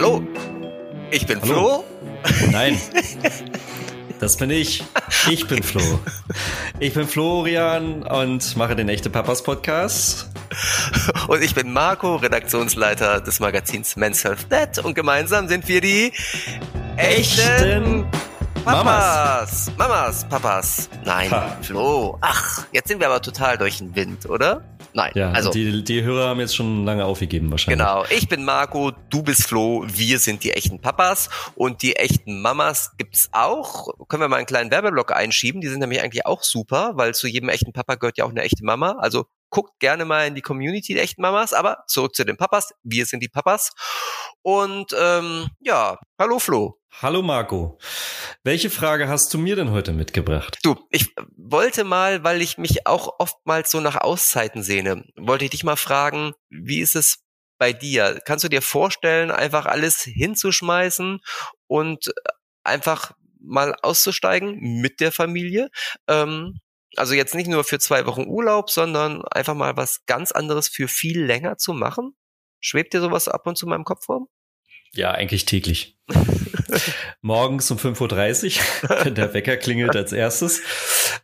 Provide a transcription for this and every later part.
Hallo, ich bin Hallo. Flo. Nein, das bin ich. Ich bin Flo. Ich bin Florian und mache den Echte Papas Podcast. Und ich bin Marco, Redaktionsleiter des Magazins Men's Health Net. Und gemeinsam sind wir die echten Papas. Mamas, Papas. Nein, Ha. Flo. Ach, jetzt sind wir aber total durch den Wind, oder? Nein, Ja, also die, die Hörer haben jetzt schon lange aufgegeben wahrscheinlich. Genau, ich bin Marco, du bist Flo, wir sind die echten Papas und die echten Mamas gibt's auch. Können wir mal einen kleinen Werbeblock einschieben, die sind nämlich eigentlich auch super, weil zu jedem echten Papa gehört ja auch eine echte Mama. Also guckt gerne mal in die Community der echten Mamas, aber zurück zu den Papas, wir sind die Papas. Und ähm, ja, hallo Flo. Hallo Marco. Welche Frage hast du mir denn heute mitgebracht? Du, ich wollte mal, weil ich mich auch oftmals so nach Auszeiten sehne, wollte ich dich mal fragen, wie ist es bei dir? Kannst du dir vorstellen, einfach alles hinzuschmeißen und einfach mal auszusteigen mit der Familie? Ähm, also jetzt nicht nur für zwei Wochen Urlaub, sondern einfach mal was ganz anderes für viel länger zu machen? Schwebt dir sowas ab und zu in meinem Kopf rum? Ja, eigentlich täglich. Morgens um 5.30 Uhr, wenn der Wecker klingelt als erstes.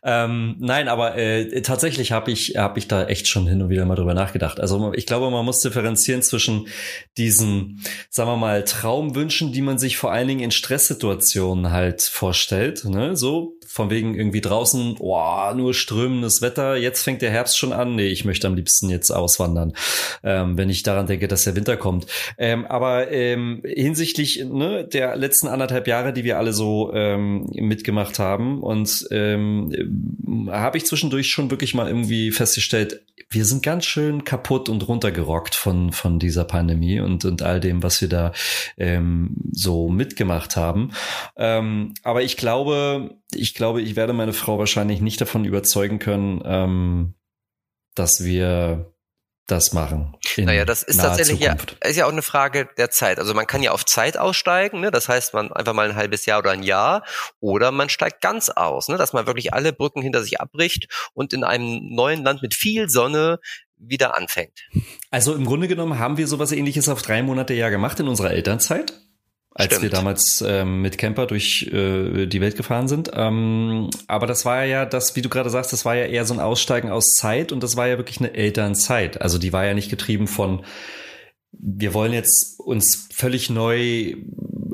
Ähm, nein, aber äh, tatsächlich habe ich, hab ich da echt schon hin und wieder mal drüber nachgedacht. Also ich glaube, man muss differenzieren zwischen diesen, sagen wir mal, Traumwünschen, die man sich vor allen Dingen in Stresssituationen halt vorstellt. Ne? So von wegen irgendwie draußen, oh, nur strömendes Wetter, jetzt fängt der Herbst schon an. Nee, ich möchte am liebsten jetzt auswandern, ähm, wenn ich daran denke, dass der Winter kommt. Ähm, aber ähm, hinsichtlich ne, der letzten anderthalb Jahre, die wir alle so ähm, mitgemacht haben, und ähm, habe ich zwischendurch schon wirklich mal irgendwie festgestellt, wir sind ganz schön kaputt und runtergerockt von, von dieser Pandemie und, und all dem, was wir da ähm, so mitgemacht haben. Ähm, aber ich glaube, ich glaube, ich werde meine Frau wahrscheinlich nicht davon überzeugen können, ähm, dass wir das machen. Naja, das ist tatsächlich ja, ist ja auch eine Frage der Zeit. Also man kann ja auf Zeit aussteigen, ne? das heißt man einfach mal ein halbes Jahr oder ein Jahr, oder man steigt ganz aus, ne? dass man wirklich alle Brücken hinter sich abbricht und in einem neuen Land mit viel Sonne wieder anfängt. Also im Grunde genommen haben wir sowas ähnliches auf drei Monate ja gemacht in unserer Elternzeit. Als Stimmt. wir damals ähm, mit Camper durch äh, die Welt gefahren sind. Ähm, aber das war ja das, wie du gerade sagst, das war ja eher so ein Aussteigen aus Zeit und das war ja wirklich eine Elternzeit. Also die war ja nicht getrieben von, wir wollen jetzt uns völlig neu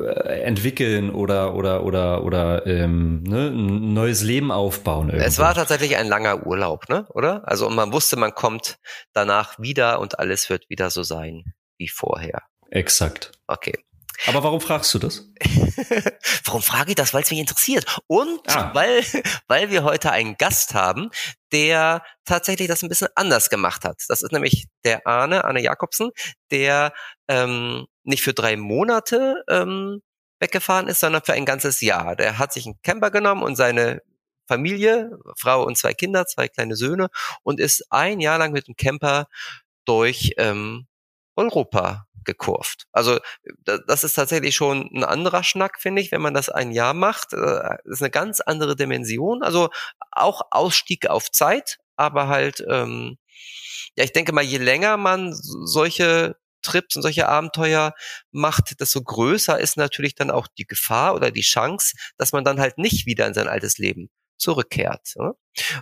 äh, entwickeln oder oder oder oder ähm, ne, ein neues Leben aufbauen. Es irgendwo. war tatsächlich ein langer Urlaub, ne? oder? Also und man wusste, man kommt danach wieder und alles wird wieder so sein wie vorher. exakt. Okay. Aber warum fragst du das? Warum frage ich das? Weil es mich interessiert. Und Ah. weil, weil wir heute einen Gast haben, der tatsächlich das ein bisschen anders gemacht hat. Das ist nämlich der Arne, Arne Jakobsen, der ähm, nicht für drei Monate ähm, weggefahren ist, sondern für ein ganzes Jahr. Der hat sich einen Camper genommen und seine Familie, Frau und zwei Kinder, zwei kleine Söhne und ist ein Jahr lang mit dem Camper durch ähm, Europa gekurvt. Also da- das ist tatsächlich schon ein anderer Schnack, finde ich, wenn man das ein Jahr macht. Äh, Das ist eine ganz andere Dimension. Also auch Ausstieg auf Zeit, aber halt, ähm, ja, ich denke mal, je länger man so- solche Trips und solche Abenteuer macht, desto größer ist natürlich dann auch die Gefahr oder die Chance, dass man dann halt nicht wieder in sein altes Leben zurückkehrt. Ne?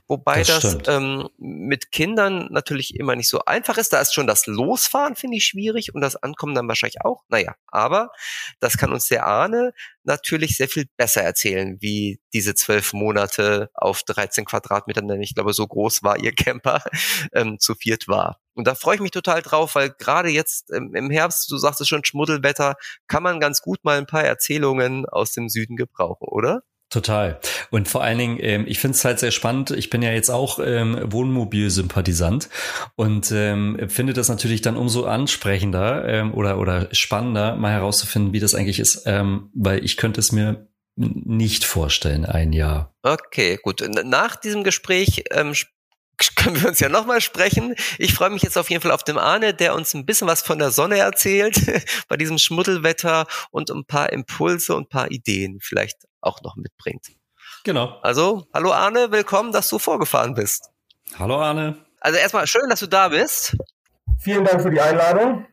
Wobei Das das, ähm, mit Kindern natürlich immer nicht so einfach ist. Da ist schon das Losfahren, finde ich, schwierig und das Ankommen dann wahrscheinlich auch. Naja, aber das kann uns der Ahne natürlich sehr viel besser erzählen, wie diese zwölf Monate auf 13 Quadratmetern, denn ich glaube, so groß war ihr Camper, ähm, zu viert war. Und da freue ich mich total drauf, weil gerade jetzt ähm, im Herbst, du sagst es schon, Schmuddelwetter, kann man ganz gut mal ein paar Erzählungen aus dem Süden gebrauchen, oder? Total. Und vor allen Dingen, ähm, ich finde es halt sehr spannend. Ich bin ja jetzt auch ähm, Wohnmobilsympathisant und ähm, finde das natürlich dann umso ansprechender ähm, oder, oder spannender, mal herauszufinden, wie das eigentlich ist, ähm, weil ich könnte es mir nicht vorstellen, ein Jahr. Okay, gut. Nach diesem Gespräch ähm, können wir uns ja nochmal sprechen. Ich freue mich jetzt auf jeden Fall auf den Arne, der uns ein bisschen was von der Sonne erzählt bei diesem Schmuddelwetter und ein paar Impulse und ein paar Ideen vielleicht auch noch mitbringt. Genau. Also, hallo Arne, willkommen, dass du vorgefahren bist. Hallo Arne. Also erstmal schön, dass du da bist. Vielen Dank für die Einladung.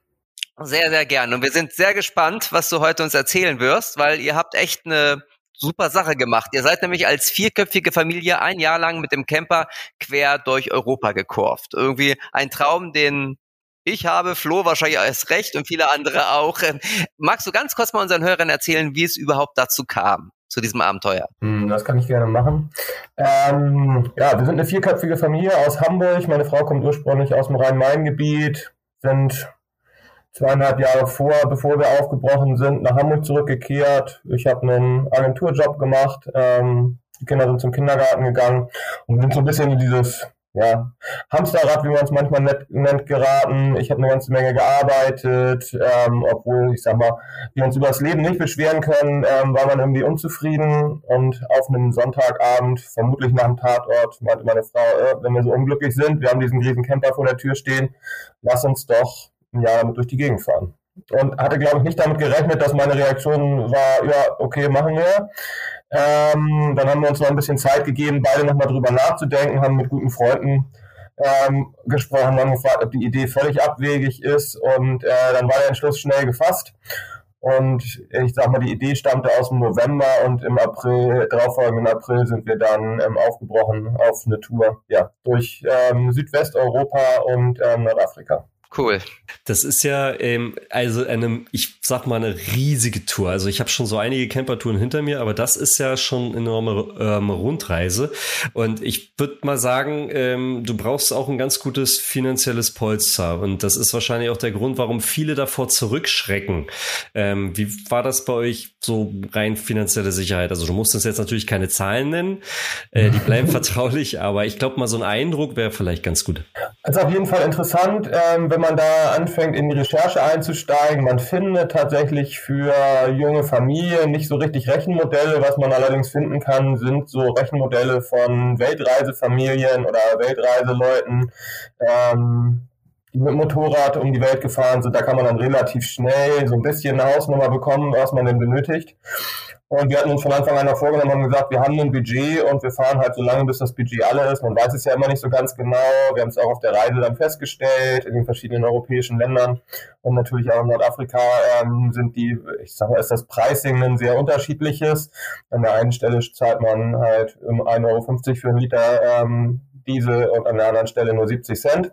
Sehr, sehr gerne. Und wir sind sehr gespannt, was du heute uns erzählen wirst, weil ihr habt echt eine super Sache gemacht. Ihr seid nämlich als vierköpfige Familie ein Jahr lang mit dem Camper quer durch Europa gekurft. Irgendwie ein Traum, den ich habe, Flo wahrscheinlich erst recht und viele andere auch. Magst du ganz kurz mal unseren Hörern erzählen, wie es überhaupt dazu kam? zu diesem Abenteuer? Hm, das kann ich gerne machen. Ähm, ja, wir sind eine vierköpfige Familie aus Hamburg. Meine Frau kommt ursprünglich aus dem Rhein-Main-Gebiet, sind zweieinhalb Jahre vor, bevor wir aufgebrochen sind, nach Hamburg zurückgekehrt. Ich habe einen Agenturjob gemacht. Ähm, die Kinder sind zum Kindergarten gegangen und sind so ein bisschen in dieses ja, Hamsterrad, wie man es manchmal nennt, geraten. Ich habe eine ganze Menge gearbeitet, ähm, obwohl, ich sag mal, wir uns über das Leben nicht beschweren können, ähm, war man irgendwie unzufrieden. Und auf einem Sonntagabend, vermutlich nach dem Tatort, meinte meine Frau, äh, wenn wir so unglücklich sind, wir haben diesen riesen Camper vor der Tür stehen, lass uns doch Jahr damit durch die Gegend fahren. Und hatte, glaube ich, nicht damit gerechnet, dass meine Reaktion war, ja, okay, machen wir. Ähm, dann haben wir uns noch ein bisschen Zeit gegeben, beide nochmal drüber nachzudenken, haben mit guten Freunden ähm, gesprochen, haben gefragt, ob die Idee völlig abwegig ist und äh, dann war der Entschluss schnell gefasst. Und ich sag mal, die Idee stammte aus dem November und im April, darauffolgenden April sind wir dann ähm, aufgebrochen auf eine Tour, ja, durch ähm, Südwesteuropa und ähm, Nordafrika. Cool. Das ist ja ähm, also eine, ich sag mal, eine riesige Tour. Also ich habe schon so einige Campertouren hinter mir, aber das ist ja schon eine enorme ähm, Rundreise. Und ich würde mal sagen, ähm, du brauchst auch ein ganz gutes finanzielles Polster. Und das ist wahrscheinlich auch der Grund, warum viele davor zurückschrecken. Ähm, wie war das bei euch so rein finanzielle Sicherheit? Also du musst uns jetzt natürlich keine Zahlen nennen, äh, die bleiben vertraulich, aber ich glaube mal so ein Eindruck wäre vielleicht ganz gut. Also auf jeden Fall interessant, ähm, wenn man man da anfängt, in die Recherche einzusteigen, man findet tatsächlich für junge Familien nicht so richtig Rechenmodelle. Was man allerdings finden kann, sind so Rechenmodelle von Weltreisefamilien oder Weltreiseleuten, ähm, die mit Motorrad um die Welt gefahren sind. Da kann man dann relativ schnell so ein bisschen eine Hausnummer bekommen, was man denn benötigt. Und wir hatten uns von Anfang an vorgenommen, haben gesagt, wir haben ein Budget und wir fahren halt so lange, bis das Budget alle ist. Man weiß es ja immer nicht so ganz genau. Wir haben es auch auf der Reise dann festgestellt, in den verschiedenen europäischen Ländern und natürlich auch in Nordafrika ähm, sind die, ich sage mal, ist das Pricing ein sehr unterschiedliches. An der einen Stelle zahlt man halt 1,50 Euro für einen Liter ähm, Diesel und an der anderen Stelle nur 70 Cent.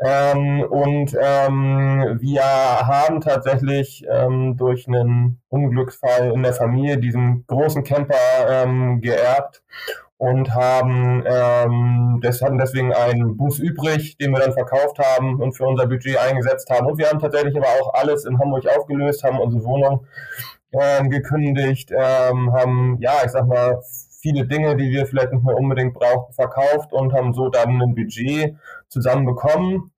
Ähm, und ähm, wir haben tatsächlich ähm, durch einen Unglücksfall in der Familie diesen großen Camper ähm, geerbt und haben ähm, das hatten deswegen einen Bus übrig, den wir dann verkauft haben und für unser Budget eingesetzt haben. Und wir haben tatsächlich aber auch alles in Hamburg aufgelöst, haben unsere Wohnung ähm, gekündigt, ähm, haben ja, ich sag mal viele Dinge, die wir vielleicht nicht mehr unbedingt brauchten, verkauft und haben so dann ein Budget zusammenbekommen.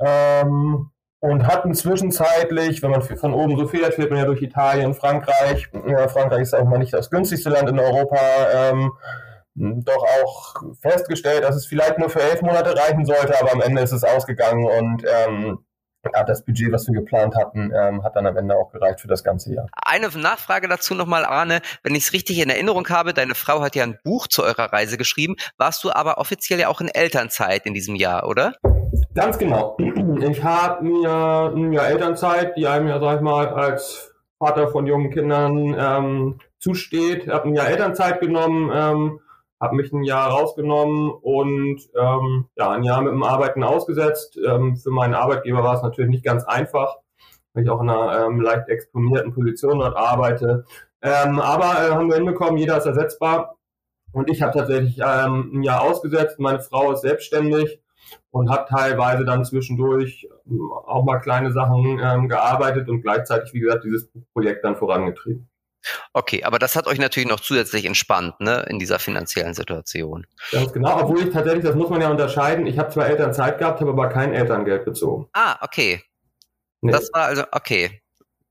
Ähm, und hatten zwischenzeitlich, wenn man von oben so fährt, fährt man ja durch Italien, Frankreich. Ja, Frankreich ist auch mal nicht das günstigste Land in Europa. Ähm, doch auch festgestellt, dass es vielleicht nur für elf Monate reichen sollte, aber am Ende ist es ausgegangen und ähm, ja, das Budget, was wir geplant hatten, ähm, hat dann am Ende auch gereicht für das ganze Jahr. Eine Nachfrage dazu nochmal, Arne. Wenn ich es richtig in Erinnerung habe, deine Frau hat ja ein Buch zu eurer Reise geschrieben. Warst du aber offiziell ja auch in Elternzeit in diesem Jahr, oder? Ganz genau. Ich habe mir ein Jahr Elternzeit, die einem ja, sag ich mal, als Vater von jungen Kindern ähm, zusteht, habe ein Jahr Elternzeit genommen, ähm, habe mich ein Jahr rausgenommen und ähm, ja, ein Jahr mit dem Arbeiten ausgesetzt. Ähm, für meinen Arbeitgeber war es natürlich nicht ganz einfach, weil ich auch in einer ähm, leicht exponierten Position dort arbeite. Ähm, aber äh, haben wir hinbekommen, jeder ist ersetzbar. Und ich habe tatsächlich ähm, ein Jahr ausgesetzt. Meine Frau ist selbstständig und hat teilweise dann zwischendurch ähm, auch mal kleine Sachen ähm, gearbeitet und gleichzeitig, wie gesagt, dieses Projekt dann vorangetrieben. Okay, aber das hat euch natürlich noch zusätzlich entspannt, ne, in dieser finanziellen Situation. Ganz genau, obwohl ich tatsächlich, das muss man ja unterscheiden, ich habe zwar Elternzeit gehabt, habe aber kein Elterngeld bezogen. Ah, okay. Nee. Das war also, okay.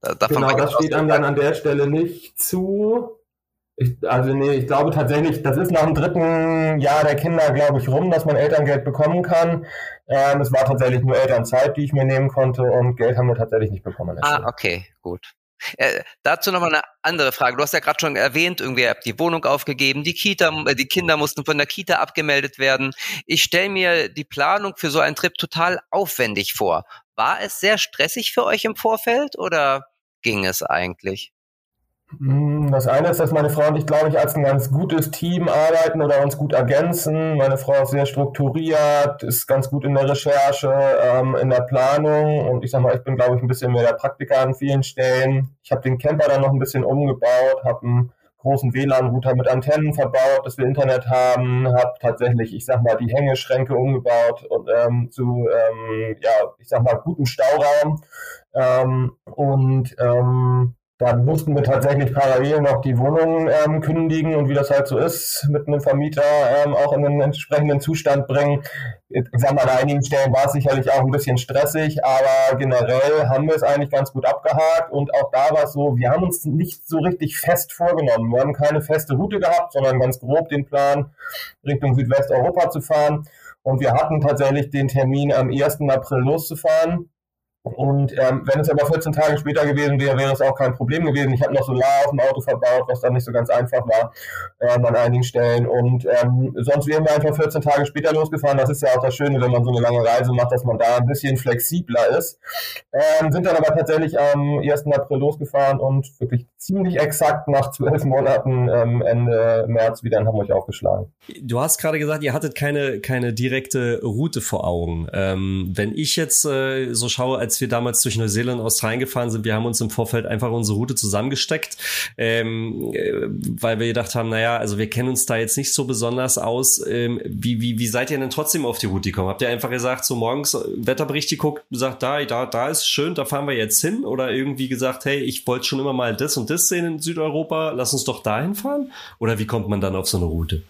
Davon genau, das steht einem dann an der Stelle nicht zu. Ich, also nee, ich glaube tatsächlich, das ist nach dem dritten Jahr der Kinder, glaube ich, rum, dass man Elterngeld bekommen kann. Ähm, es war tatsächlich nur Elternzeit, die ich mir nehmen konnte und Geld haben wir tatsächlich nicht bekommen. Ah, okay, gut. Äh, dazu nochmal eine andere Frage. Du hast ja gerade schon erwähnt, irgendwie ihr habt die Wohnung aufgegeben, die Kita, äh, die Kinder mussten von der Kita abgemeldet werden. Ich stelle mir die Planung für so einen Trip total aufwendig vor. War es sehr stressig für euch im Vorfeld oder ging es eigentlich? Hm, das eine ist, dass meine Frau und ich, glaube ich, als ein ganz gutes Team arbeiten oder uns gut ergänzen. Meine Frau ist sehr strukturiert, ist ganz gut in der Recherche, ähm, in der Planung und ich sag mal, ich bin, glaube ich, ein bisschen mehr der Praktiker an vielen Stellen. Ich habe den Camper dann noch ein bisschen umgebaut, habe einen großen WLAN-Router mit Antennen verbaut, dass wir Internet haben, habe tatsächlich, ich sag mal, die Hängeschränke umgebaut und ähm, zu, ähm, ja, ich sag mal, gutem Stauraum ähm, und ähm, dann mussten wir tatsächlich parallel noch die Wohnung ähm, kündigen und wie das halt so ist, mit einem Vermieter ähm, auch in einen entsprechenden Zustand bringen. Ich sag mal, an einigen Stellen war es sicherlich auch ein bisschen stressig, aber generell haben wir es eigentlich ganz gut abgehakt und auch da war es so, wir haben uns nicht so richtig fest vorgenommen. Wir haben keine feste Route gehabt, sondern ganz grob den Plan, Richtung Südwesteuropa zu fahren. Und wir hatten tatsächlich den Termin am 1. April loszufahren. Und ähm, wenn es aber 14 Tage später gewesen wäre, wäre es auch kein Problem gewesen. Ich habe noch Solar auf dem Auto verbaut, was dann nicht so ganz einfach war ähm, an einigen Stellen. Und ähm, sonst wären wir einfach 14 Tage später losgefahren. Das ist ja auch das Schöne, wenn man so eine lange Reise macht, dass man da ein bisschen flexibler ist. Ähm, sind dann aber tatsächlich am 1. April losgefahren und wirklich ziemlich exakt nach zwölf Monaten ähm, Ende März wieder in Hamburg aufgeschlagen. Du hast gerade gesagt, ihr hattet keine, keine direkte Route vor Augen. Ähm, wenn ich jetzt äh, so schaue, als wir damals durch Neuseeland und Australien gefahren sind, wir haben uns im Vorfeld einfach unsere Route zusammengesteckt, ähm, äh, weil wir gedacht haben, naja, also wir kennen uns da jetzt nicht so besonders aus. Ähm, wie, wie, wie seid ihr denn trotzdem auf die Route gekommen? Habt ihr einfach gesagt, so morgens Wetterbericht geguckt, gesagt, da, da, da ist schön, da fahren wir jetzt hin? Oder irgendwie gesagt, hey, ich wollte schon immer mal das und das sehen in Südeuropa, lass uns doch dahin fahren? Oder wie kommt man dann auf so eine Route?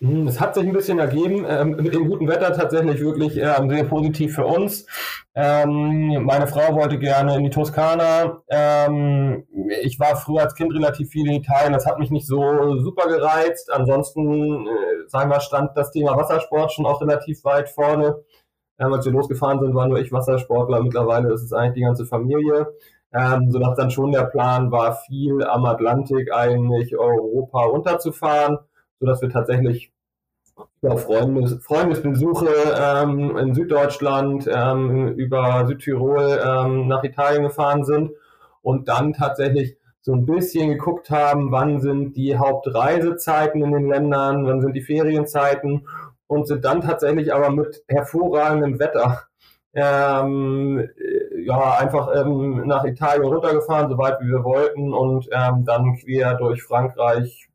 Hm, es hat sich ein bisschen ergeben, ähm, mit dem guten Wetter tatsächlich wirklich ähm, sehr positiv für uns. Ähm, meine Frau wollte gerne in die Toskana. Ähm, ich war früher als Kind relativ viel in Italien, das hat mich nicht so super gereizt. Ansonsten, äh, sagen wir, stand das Thema Wassersport schon auch relativ weit vorne. Ähm, als wir losgefahren sind, war nur ich Wassersportler. Mittlerweile ist es eigentlich die ganze Familie. Ähm, sodass dann schon der Plan war, viel am Atlantik eigentlich Europa runterzufahren sodass wir tatsächlich über Freundes, Freundesbesuche ähm, in Süddeutschland, ähm, über Südtirol ähm, nach Italien gefahren sind und dann tatsächlich so ein bisschen geguckt haben, wann sind die Hauptreisezeiten in den Ländern, wann sind die Ferienzeiten und sind dann tatsächlich aber mit hervorragendem Wetter ähm, ja, einfach ähm, nach Italien runtergefahren, so weit wie wir wollten und ähm, dann quer durch Frankreich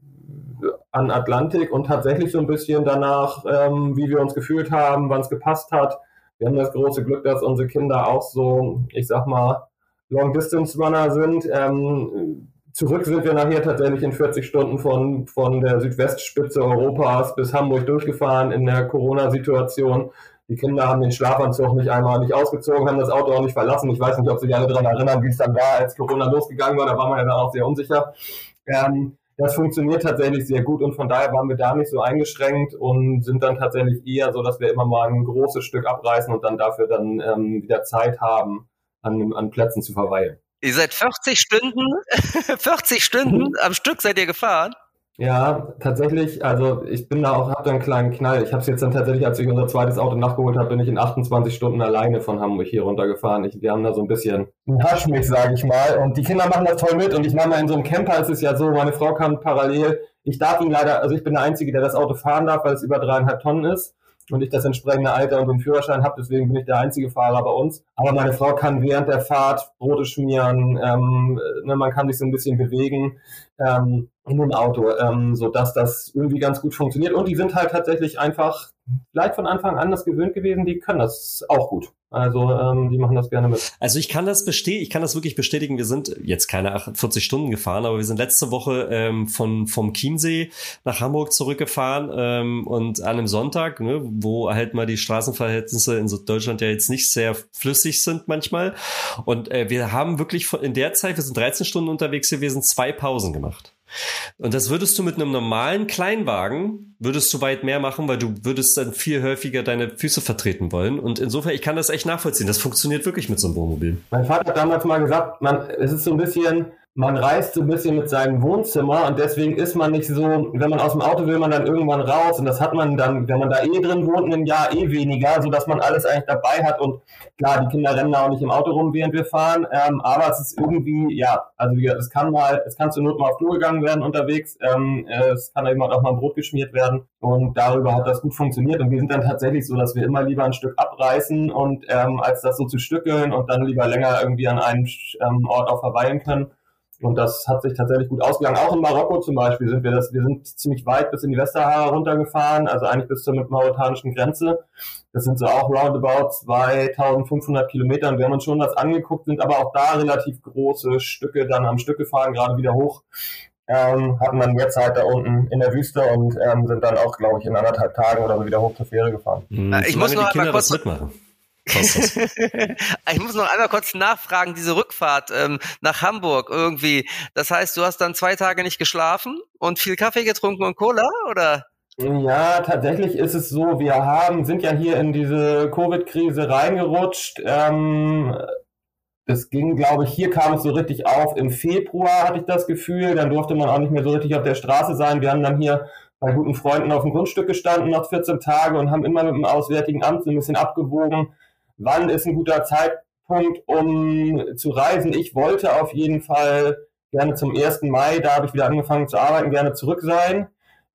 an Atlantik und tatsächlich so ein bisschen danach, ähm, wie wir uns gefühlt haben, wann es gepasst hat. Wir haben das große Glück, dass unsere Kinder auch so, ich sag mal, Long-Distance-Runner sind. Ähm, zurück sind wir nachher tatsächlich in 40 Stunden von, von der Südwestspitze Europas bis Hamburg durchgefahren in der Corona-Situation. Die Kinder haben den Schlafanzug nicht einmal nicht ausgezogen, haben das Auto auch nicht verlassen. Ich weiß nicht, ob sie sich alle daran erinnern, wie es dann war, als Corona losgegangen war. Da war man ja dann auch sehr unsicher. Ähm, das funktioniert tatsächlich sehr gut und von daher waren wir da nicht so eingeschränkt und sind dann tatsächlich eher so, dass wir immer mal ein großes Stück abreißen und dann dafür dann ähm, wieder Zeit haben, an, an Plätzen zu verweilen. Ihr seid 40 Stunden, 40 Stunden am Stück seid ihr gefahren? Ja, tatsächlich, also ich bin da auch, hab da einen kleinen Knall. Ich habe es jetzt dann tatsächlich, als ich unser zweites Auto nachgeholt habe, bin ich in 28 Stunden alleine von Hamburg hier runtergefahren. Ich, wir haben da so ein bisschen einen Haschmix, sage ich mal. Und die Kinder machen das toll mit. Und ich mal in so einem Camper ist es ja so, meine Frau kann parallel, ich darf ihn leider, also ich bin der Einzige, der das Auto fahren darf, weil es über dreieinhalb Tonnen ist und ich das entsprechende Alter und den Führerschein habe, deswegen bin ich der einzige Fahrer bei uns. Aber meine Frau kann während der Fahrt Brote schmieren, ähm, ne, man kann sich so ein bisschen bewegen ähm, in dem Auto, ähm, so dass das irgendwie ganz gut funktioniert. Und die sind halt tatsächlich einfach vielleicht von Anfang an das gewöhnt gewesen, die können das auch gut. Also ähm, die machen das gerne mit. Also ich kann das bestätigen, ich kann das wirklich bestätigen. Wir sind jetzt keine 48 Stunden gefahren, aber wir sind letzte Woche ähm, von vom Chiemsee nach Hamburg zurückgefahren ähm, und an einem Sonntag, ne, wo halt mal die Straßenverhältnisse in Deutschland ja jetzt nicht sehr flüssig sind manchmal. Und äh, wir haben wirklich in der Zeit, wir sind 13 Stunden unterwegs gewesen, zwei Pausen gemacht. Und das würdest du mit einem normalen Kleinwagen, würdest du weit mehr machen, weil du würdest dann viel häufiger deine Füße vertreten wollen. Und insofern, ich kann das echt nachvollziehen. Das funktioniert wirklich mit so einem Wohnmobil. Mein Vater hat damals mal gesagt, man, es ist so ein bisschen, man reist so ein bisschen mit seinem Wohnzimmer und deswegen ist man nicht so, wenn man aus dem Auto will, man dann irgendwann raus und das hat man dann, wenn man da eh drin wohnt, ein Jahr eh weniger, so dass man alles eigentlich dabei hat und klar, die Kinder rennen da auch nicht im Auto rum, während wir fahren, ähm, aber es ist irgendwie, ja, also wie gesagt, es kann mal, es kann zur Not mal auf Flur gegangen werden unterwegs, ähm, es kann eben auch mal ein Brot geschmiert werden und darüber hat das gut funktioniert und wir sind dann tatsächlich so, dass wir immer lieber ein Stück abreißen und ähm, als das so zu stückeln und dann lieber länger irgendwie an einem ähm, Ort auch verweilen können. Und das hat sich tatsächlich gut ausgegangen. Auch in Marokko zum Beispiel sind wir das, wir sind ziemlich weit bis in die Westsahara runtergefahren, also eigentlich bis zur mauretanischen Grenze. Das sind so auch roundabout 2500 Kilometer und wir haben uns schon das angeguckt, sind aber auch da relativ große Stücke dann am Stück gefahren, gerade wieder hoch. Ähm, hatten dann mehr Zeit da unten in der Wüste und ähm, sind dann auch, glaube ich, in anderthalb Tagen oder so wieder hoch zur Fähre gefahren. Mhm, ich muss noch die Kinder kurz mitmachen. ich muss noch einmal kurz nachfragen, diese Rückfahrt ähm, nach Hamburg irgendwie. Das heißt, du hast dann zwei Tage nicht geschlafen und viel Kaffee getrunken und Cola, oder? Ja, tatsächlich ist es so, wir haben, sind ja hier in diese Covid-Krise reingerutscht. Ähm, das ging, glaube ich, hier kam es so richtig auf. Im Februar hatte ich das Gefühl, dann durfte man auch nicht mehr so richtig auf der Straße sein. Wir haben dann hier bei guten Freunden auf dem Grundstück gestanden, noch 14 Tage und haben immer mit dem Auswärtigen Amt so ein bisschen abgewogen, wann ist ein guter Zeitpunkt, um zu reisen. Ich wollte auf jeden Fall gerne zum 1. Mai, da habe ich wieder angefangen zu arbeiten, gerne zurück sein.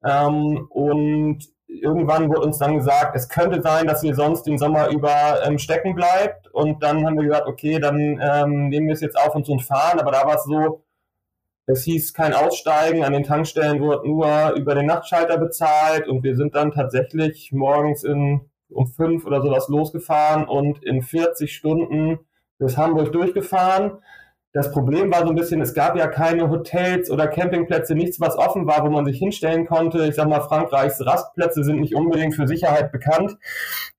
Ähm, und irgendwann wurde uns dann gesagt, es könnte sein, dass ihr sonst den Sommer über ähm, stecken bleibt. Und dann haben wir gesagt, okay, dann ähm, nehmen wir es jetzt auf uns und fahren. Aber da war es so, es hieß kein Aussteigen, an den Tankstellen wurde nur über den Nachtschalter bezahlt und wir sind dann tatsächlich morgens in um fünf oder sowas losgefahren und in 40 Stunden bis Hamburg durchgefahren. Das Problem war so ein bisschen, es gab ja keine Hotels oder Campingplätze, nichts, was offen war, wo man sich hinstellen konnte. Ich sag mal, Frankreichs Rastplätze sind nicht unbedingt für Sicherheit bekannt.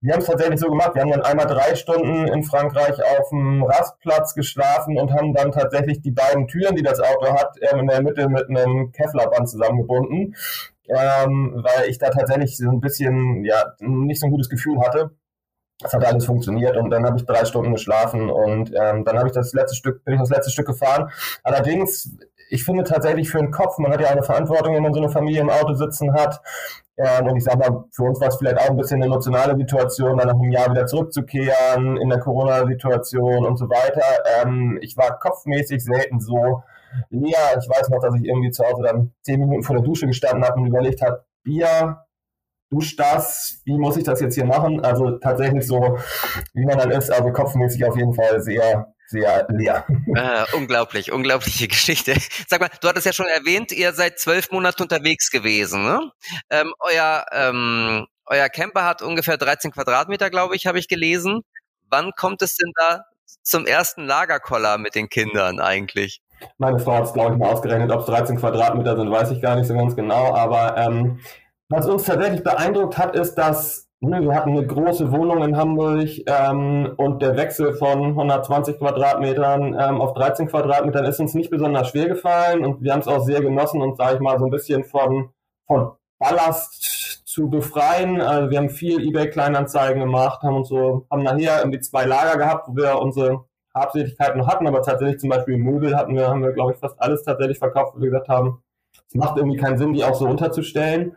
Wir haben es tatsächlich so gemacht. Wir haben dann einmal drei Stunden in Frankreich auf dem Rastplatz geschlafen und haben dann tatsächlich die beiden Türen, die das Auto hat, in der Mitte mit einem Kevlarband zusammengebunden ähm, weil ich da tatsächlich so ein bisschen, ja, nicht so ein gutes Gefühl hatte. Es hat alles funktioniert und dann habe ich drei Stunden geschlafen und ähm, dann habe ich das letzte Stück, bin ich das letzte Stück gefahren. Allerdings, ich finde tatsächlich für den Kopf, man hat ja eine Verantwortung, wenn man so eine Familie im Auto sitzen hat. Ähm, und ich sage mal, für uns war es vielleicht auch ein bisschen eine emotionale Situation, dann nach einem Jahr wieder zurückzukehren in der Corona-Situation und so weiter. Ähm, ich war kopfmäßig selten so ja, ich weiß noch, dass ich irgendwie zu Hause dann zehn Minuten vor der Dusche gestanden habe und überlegt habe, Bier, dusch das, wie muss ich das jetzt hier machen? Also tatsächlich so, wie man dann ist, also kopfmäßig auf jeden Fall sehr, sehr leer. Ah, unglaublich, unglaubliche Geschichte. Sag mal, du hattest ja schon erwähnt, ihr seid zwölf Monate unterwegs gewesen. Ne? Ähm, euer, ähm, euer Camper hat ungefähr 13 Quadratmeter, glaube ich, habe ich gelesen. Wann kommt es denn da zum ersten Lagerkoller mit den Kindern eigentlich? Meine Frau hat es, glaube ich, mal ausgerechnet. Ob es 13 Quadratmeter sind, weiß ich gar nicht so ganz genau. Aber ähm, was uns tatsächlich beeindruckt hat, ist, dass ne, wir hatten eine große Wohnung in Hamburg ähm, und der Wechsel von 120 Quadratmetern ähm, auf 13 Quadratmetern ist uns nicht besonders schwer gefallen und wir haben es auch sehr genossen und sage ich mal so ein bisschen von, von Ballast zu befreien. Also wir haben viel eBay Kleinanzeigen gemacht, haben uns so, haben nachher irgendwie zwei Lager gehabt, wo wir unsere Habseligkeiten hatten, aber tatsächlich zum Beispiel Möbel hatten wir, haben wir, glaube ich, fast alles tatsächlich verkauft, wo wir gesagt haben, es macht irgendwie keinen Sinn, die auch so unterzustellen.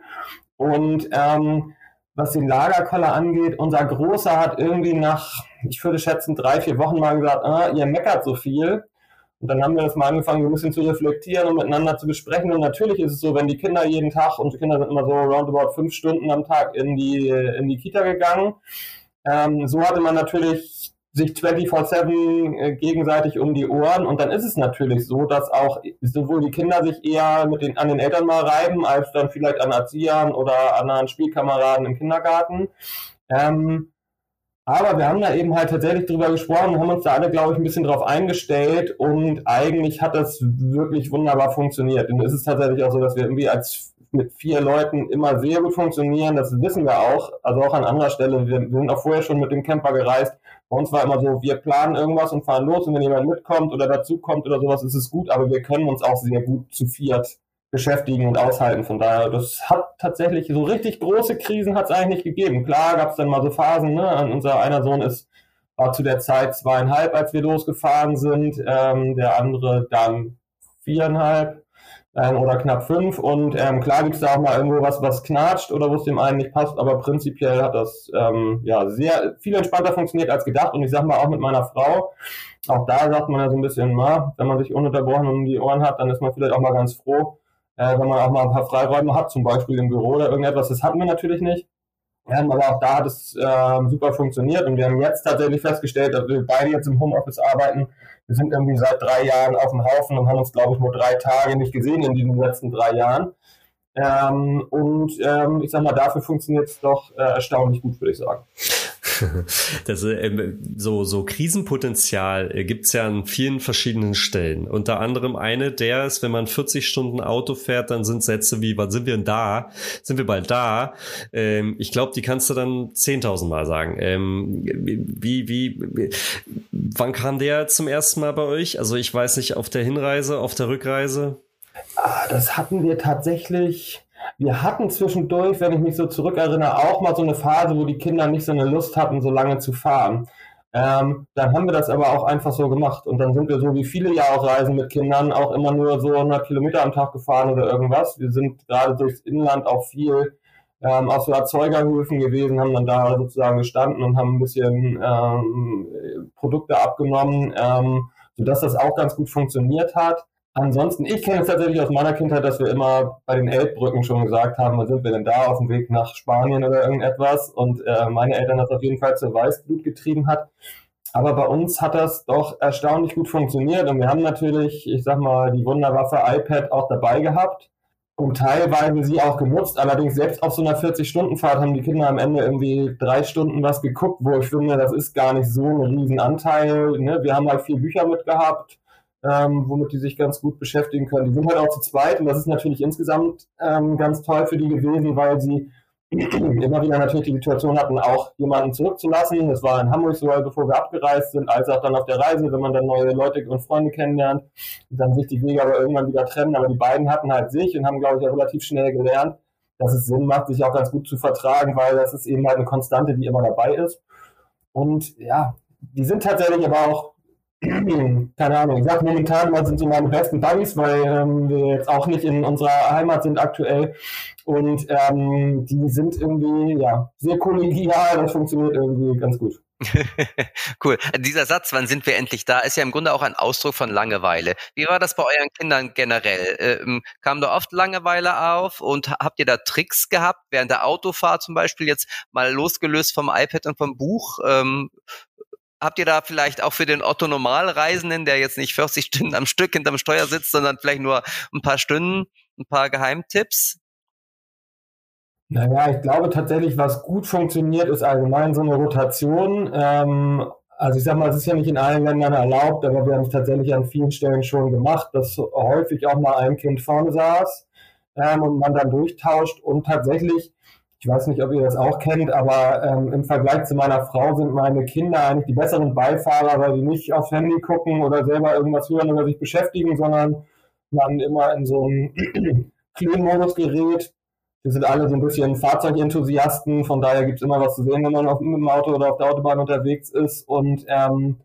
Und ähm, was den Lagerkoller angeht, unser Großer hat irgendwie nach, ich würde schätzen, drei, vier Wochen mal gesagt, ah, ihr meckert so viel. Und dann haben wir das mal angefangen, ein bisschen zu reflektieren und miteinander zu besprechen. Und natürlich ist es so, wenn die Kinder jeden Tag, unsere Kinder sind immer so roundabout fünf Stunden am Tag in die, in die Kita gegangen. Ähm, so hatte man natürlich sich 24-7 äh, gegenseitig um die Ohren. Und dann ist es natürlich so, dass auch sowohl die Kinder sich eher mit den, an den Eltern mal reiben, als dann vielleicht an Erziehern oder anderen Spielkameraden im Kindergarten. Ähm, aber wir haben da eben halt tatsächlich drüber gesprochen, haben uns da alle, glaube ich, ein bisschen drauf eingestellt und eigentlich hat das wirklich wunderbar funktioniert. Und es ist tatsächlich auch so, dass wir irgendwie als mit vier Leuten immer sehr gut funktionieren. Das wissen wir auch. Also auch an anderer Stelle. Wir, wir sind auch vorher schon mit dem Camper gereist. Bei uns war immer so, wir planen irgendwas und fahren los und wenn jemand mitkommt oder dazukommt oder sowas, ist es gut, aber wir können uns auch sehr gut zu viert beschäftigen und aushalten. Von daher, das hat tatsächlich so richtig große Krisen hat es eigentlich nicht gegeben. Klar gab es dann mal so Phasen, ne? Unser einer Sohn ist war zu der Zeit zweieinhalb, als wir losgefahren sind, ähm, der andere dann viereinhalb ähm, oder knapp fünf. Und ähm, klar gibt es da auch mal irgendwo was, was knatscht oder wo es dem einen nicht passt, aber prinzipiell hat das ähm, ja sehr viel entspannter funktioniert als gedacht. Und ich sag mal auch mit meiner Frau, auch da sagt man ja so ein bisschen, na, wenn man sich ununterbrochen um die Ohren hat, dann ist man vielleicht auch mal ganz froh, äh, wenn man auch mal ein paar Freiräume hat, zum Beispiel im Büro oder irgendetwas. Das hatten wir natürlich nicht. Ähm, aber auch da hat es äh, super funktioniert und wir haben jetzt tatsächlich festgestellt, dass wir beide jetzt im Homeoffice arbeiten. Wir sind irgendwie seit drei Jahren auf dem Haufen und haben uns, glaube ich, nur drei Tage nicht gesehen in diesen letzten drei Jahren. Ähm, und ähm, ich sag mal, dafür funktioniert es doch äh, erstaunlich gut, würde ich sagen. Das, äh, so, so Krisenpotenzial äh, gibt's ja an vielen verschiedenen Stellen. Unter anderem eine der ist, wenn man 40 Stunden Auto fährt, dann sind Sätze wie, wann sind wir denn da? Sind wir bald da? Ähm, ich glaube, die kannst du dann 10.000 Mal sagen. Ähm, wie, wie, wie, wann kam der zum ersten Mal bei euch? Also ich weiß nicht, auf der Hinreise, auf der Rückreise? Ah, das hatten wir tatsächlich wir hatten zwischendurch, wenn ich mich so zurückerinnere, auch mal so eine Phase, wo die Kinder nicht so eine Lust hatten, so lange zu fahren. Ähm, dann haben wir das aber auch einfach so gemacht. Und dann sind wir so wie viele ja auch reisen mit Kindern auch immer nur so 100 Kilometer am Tag gefahren oder irgendwas. Wir sind gerade durchs Inland auch viel ähm, auf so Erzeugerhöfen gewesen, haben dann da sozusagen gestanden und haben ein bisschen ähm, Produkte abgenommen, ähm, sodass das auch ganz gut funktioniert hat. Ansonsten, ich kenne es tatsächlich aus meiner Kindheit, dass wir immer bei den Elbbrücken schon gesagt haben, wann sind wir denn da auf dem Weg nach Spanien oder irgendetwas und äh, meine Eltern das auf jeden Fall zur Weißblut getrieben hat. Aber bei uns hat das doch erstaunlich gut funktioniert und wir haben natürlich, ich sag mal, die Wunderwaffe iPad auch dabei gehabt und teilweise sie auch genutzt. Allerdings selbst auf so einer 40-Stunden-Fahrt haben die Kinder am Ende irgendwie drei Stunden was geguckt, wo ich finde, das ist gar nicht so ein Riesenanteil. Ne? Wir haben halt vier Bücher mitgehabt ähm, womit die sich ganz gut beschäftigen können. Die sind halt auch zu zweit und das ist natürlich insgesamt ähm, ganz toll für die gewesen, weil sie immer wieder natürlich die Situation hatten, auch jemanden zurückzulassen. Das war in Hamburg so, bevor wir abgereist sind, als auch dann auf der Reise, wenn man dann neue Leute und Freunde kennenlernt, dann sich die Wege aber irgendwann wieder trennen. Aber die beiden hatten halt sich und haben, glaube ich, auch relativ schnell gelernt, dass es Sinn macht, sich auch ganz gut zu vertragen, weil das ist eben halt eine Konstante, die immer dabei ist. Und ja, die sind tatsächlich aber auch keine Ahnung, ich sag momentan mal sind so meine besten Buddies, weil ähm, wir jetzt auch nicht in unserer Heimat sind aktuell und ähm, die sind irgendwie ja sehr kollegial, das funktioniert irgendwie ganz gut. cool. Dieser Satz, wann sind wir endlich da, ist ja im Grunde auch ein Ausdruck von Langeweile. Wie war das bei euren Kindern generell? Ähm, kam da oft Langeweile auf und habt ihr da Tricks gehabt, während der Autofahrt zum Beispiel jetzt mal losgelöst vom iPad und vom Buch? Ähm, Habt ihr da vielleicht auch für den Otto Normalreisenden, der jetzt nicht 40 Stunden am Stück hinterm Steuer sitzt, sondern vielleicht nur ein paar Stunden, ein paar Geheimtipps? Naja, ich glaube tatsächlich, was gut funktioniert, ist allgemein so eine Rotation. Ähm, also ich sag mal, es ist ja nicht in allen Ländern erlaubt, aber wir haben es tatsächlich an vielen Stellen schon gemacht, dass häufig auch mal ein Kind vorne saß ähm, und man dann durchtauscht und tatsächlich ich weiß nicht, ob ihr das auch kennt, aber ähm, im Vergleich zu meiner Frau sind meine Kinder eigentlich die besseren Beifahrer, weil sie nicht aufs Handy gucken oder selber irgendwas hören oder sich beschäftigen, sondern man immer in so einen Clean-Modus gerät. Wir sind alle so ein bisschen Fahrzeugenthusiasten, von daher gibt es immer was zu sehen, wenn man auf, mit dem Auto oder auf der Autobahn unterwegs ist. Und ähm,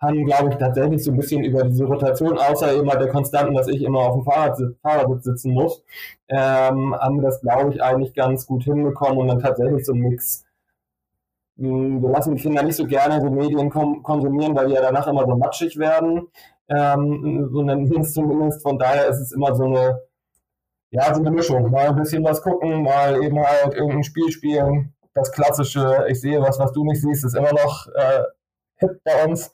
haben, glaube ich, tatsächlich so ein bisschen über diese Rotation, außer immer der Konstanten, dass ich immer auf dem Fahrradsitz, Fahrersitz sitzen muss, ähm, haben wir das, glaube ich, eigentlich ganz gut hinbekommen und dann tatsächlich so ein Mix. Hm, wir lassen die Kinder nicht so gerne so Medien konsumieren, weil die ja danach immer so matschig werden. Ähm, so nennen zumindest. Von daher ist es immer so eine, ja, so eine Mischung. Mal ein bisschen was gucken, mal eben halt irgendein Spiel spielen. Das klassische, ich sehe was, was du nicht siehst, ist immer noch äh, Hit bei uns.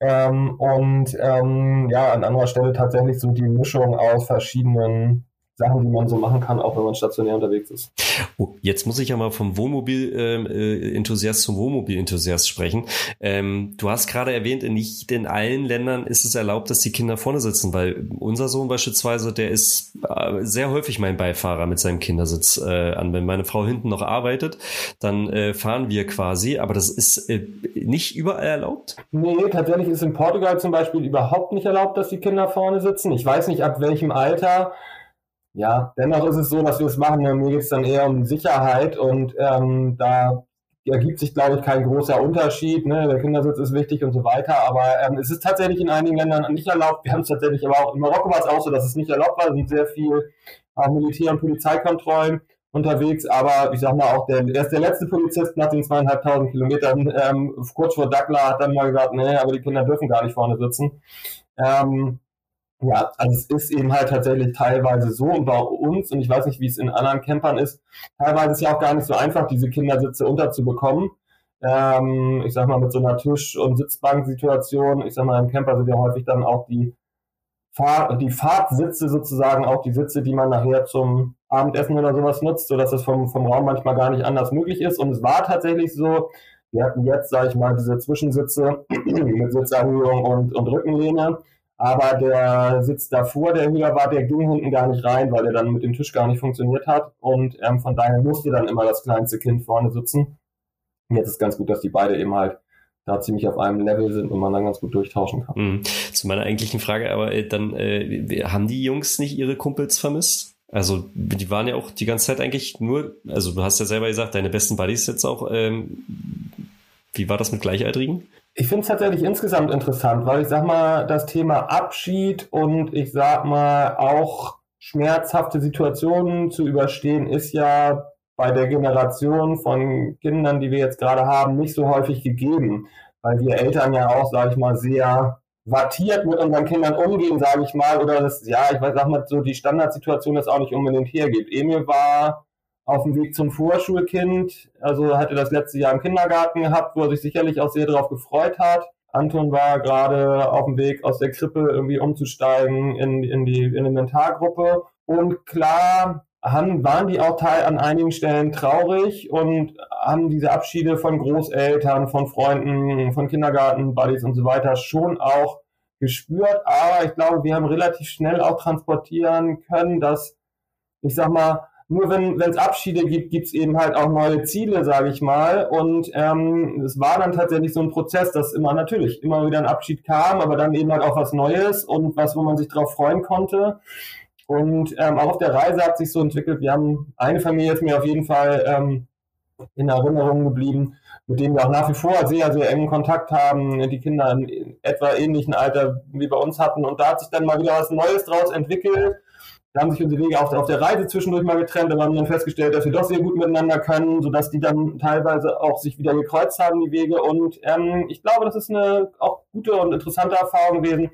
Ähm, und ähm, ja, an anderer Stelle tatsächlich so die Mischung aus verschiedenen Sachen, die man so machen kann, auch wenn man stationär unterwegs ist. Oh, jetzt muss ich ja mal vom Wohnmobil-Enthusiast ähm, äh, zum Wohnmobil-Enthusiast sprechen. Ähm, du hast gerade erwähnt, nicht in allen Ländern ist es erlaubt, dass die Kinder vorne sitzen, weil unser Sohn beispielsweise, der ist äh, sehr häufig mein Beifahrer mit seinem Kindersitz äh, an. Wenn meine Frau hinten noch arbeitet, dann äh, fahren wir quasi, aber das ist äh, nicht überall erlaubt? Nee, tatsächlich ist in Portugal zum Beispiel überhaupt nicht erlaubt, dass die Kinder vorne sitzen. Ich weiß nicht, ab welchem Alter ja, dennoch ist es so, dass wir es machen. Mir geht es dann eher um Sicherheit und ähm, da ergibt sich, glaube ich, kein großer Unterschied. Ne? Der Kindersitz ist wichtig und so weiter. Aber ähm, es ist tatsächlich in einigen Ländern nicht erlaubt. Wir haben es tatsächlich aber auch in Marokko war es auch so, dass es nicht erlaubt war. Es sind sehr viel auch Militär- und Polizeikontrollen unterwegs. Aber ich sag mal auch, der, er ist der letzte Polizist nach den zweieinhalbtausend Kilometern. Ähm, kurz vor Dakla hat dann mal gesagt, nee, aber die Kinder dürfen gar nicht vorne sitzen. Ähm, ja, also es ist eben halt tatsächlich teilweise so und bei uns, und ich weiß nicht, wie es in anderen Campern ist, teilweise ist ja auch gar nicht so einfach, diese Kindersitze unterzubekommen. Ähm, ich sag mal, mit so einer Tisch- und Sitzbanksituation, ich sag mal, im Camper sind ja häufig dann auch die, Fahr die Fahrtsitze sozusagen auch die Sitze, die man nachher zum Abendessen oder sowas nutzt, sodass es vom, vom Raum manchmal gar nicht anders möglich ist. Und es war tatsächlich so, wir hatten jetzt, sage ich mal, diese Zwischensitze mit Sitzerhöhung und, und Rückenlehne. Aber der Sitz davor, der höher war, der ging hinten gar nicht rein, weil er dann mit dem Tisch gar nicht funktioniert hat. Und ähm, von daher musste dann immer das kleinste Kind vorne sitzen. Und jetzt ist ganz gut, dass die beide eben halt da ziemlich auf einem Level sind und man dann ganz gut durchtauschen kann. Mhm. Zu meiner eigentlichen Frage, aber äh, dann äh, haben die Jungs nicht ihre Kumpels vermisst? Also die waren ja auch die ganze Zeit eigentlich nur, also du hast ja selber gesagt, deine besten Buddies jetzt auch. Ähm, wie war das mit Gleichaltrigen? Ich finde es tatsächlich insgesamt interessant, weil ich sag mal, das Thema Abschied und ich sag mal auch schmerzhafte Situationen zu überstehen, ist ja bei der Generation von Kindern, die wir jetzt gerade haben, nicht so häufig gegeben, weil wir Eltern ja auch, sage ich mal, sehr wattiert mit unseren Kindern umgehen, sage ich mal, oder das, ja, ich weiß, sag mal, so die Standardsituation das auch nicht unbedingt hergibt. Emil war auf dem Weg zum Vorschulkind. Also hatte das letzte Jahr im Kindergarten gehabt, wo er sich sicherlich auch sehr darauf gefreut hat. Anton war gerade auf dem Weg aus der Krippe irgendwie umzusteigen in, in die Elementargruppe. Und klar haben, waren die auch teil an einigen Stellen traurig und haben diese Abschiede von Großeltern, von Freunden, von Kindergarten-Buddies und so weiter schon auch gespürt. Aber ich glaube, wir haben relativ schnell auch transportieren können, dass, ich sag mal, nur wenn es Abschiede gibt, gibt es eben halt auch neue Ziele, sage ich mal. Und ähm, es war dann tatsächlich so ein Prozess, dass immer natürlich immer wieder ein Abschied kam, aber dann eben halt auch was Neues und was, wo man sich drauf freuen konnte. Und ähm, auch auf der Reise hat sich so entwickelt. Wir haben eine Familie ist mir auf jeden Fall ähm, in Erinnerung geblieben, mit denen wir auch nach wie vor sehr, sehr engen Kontakt haben, die Kinder in etwa ähnlichen Alter wie bei uns hatten. Und da hat sich dann mal wieder was Neues draus entwickelt. Da haben sich unsere Wege auf, auf der Reise zwischendurch mal getrennt, aber haben dann festgestellt, dass wir doch sehr gut miteinander können, sodass die dann teilweise auch sich wieder gekreuzt haben, die Wege. Und ähm, ich glaube, das ist eine auch gute und interessante Erfahrung gewesen.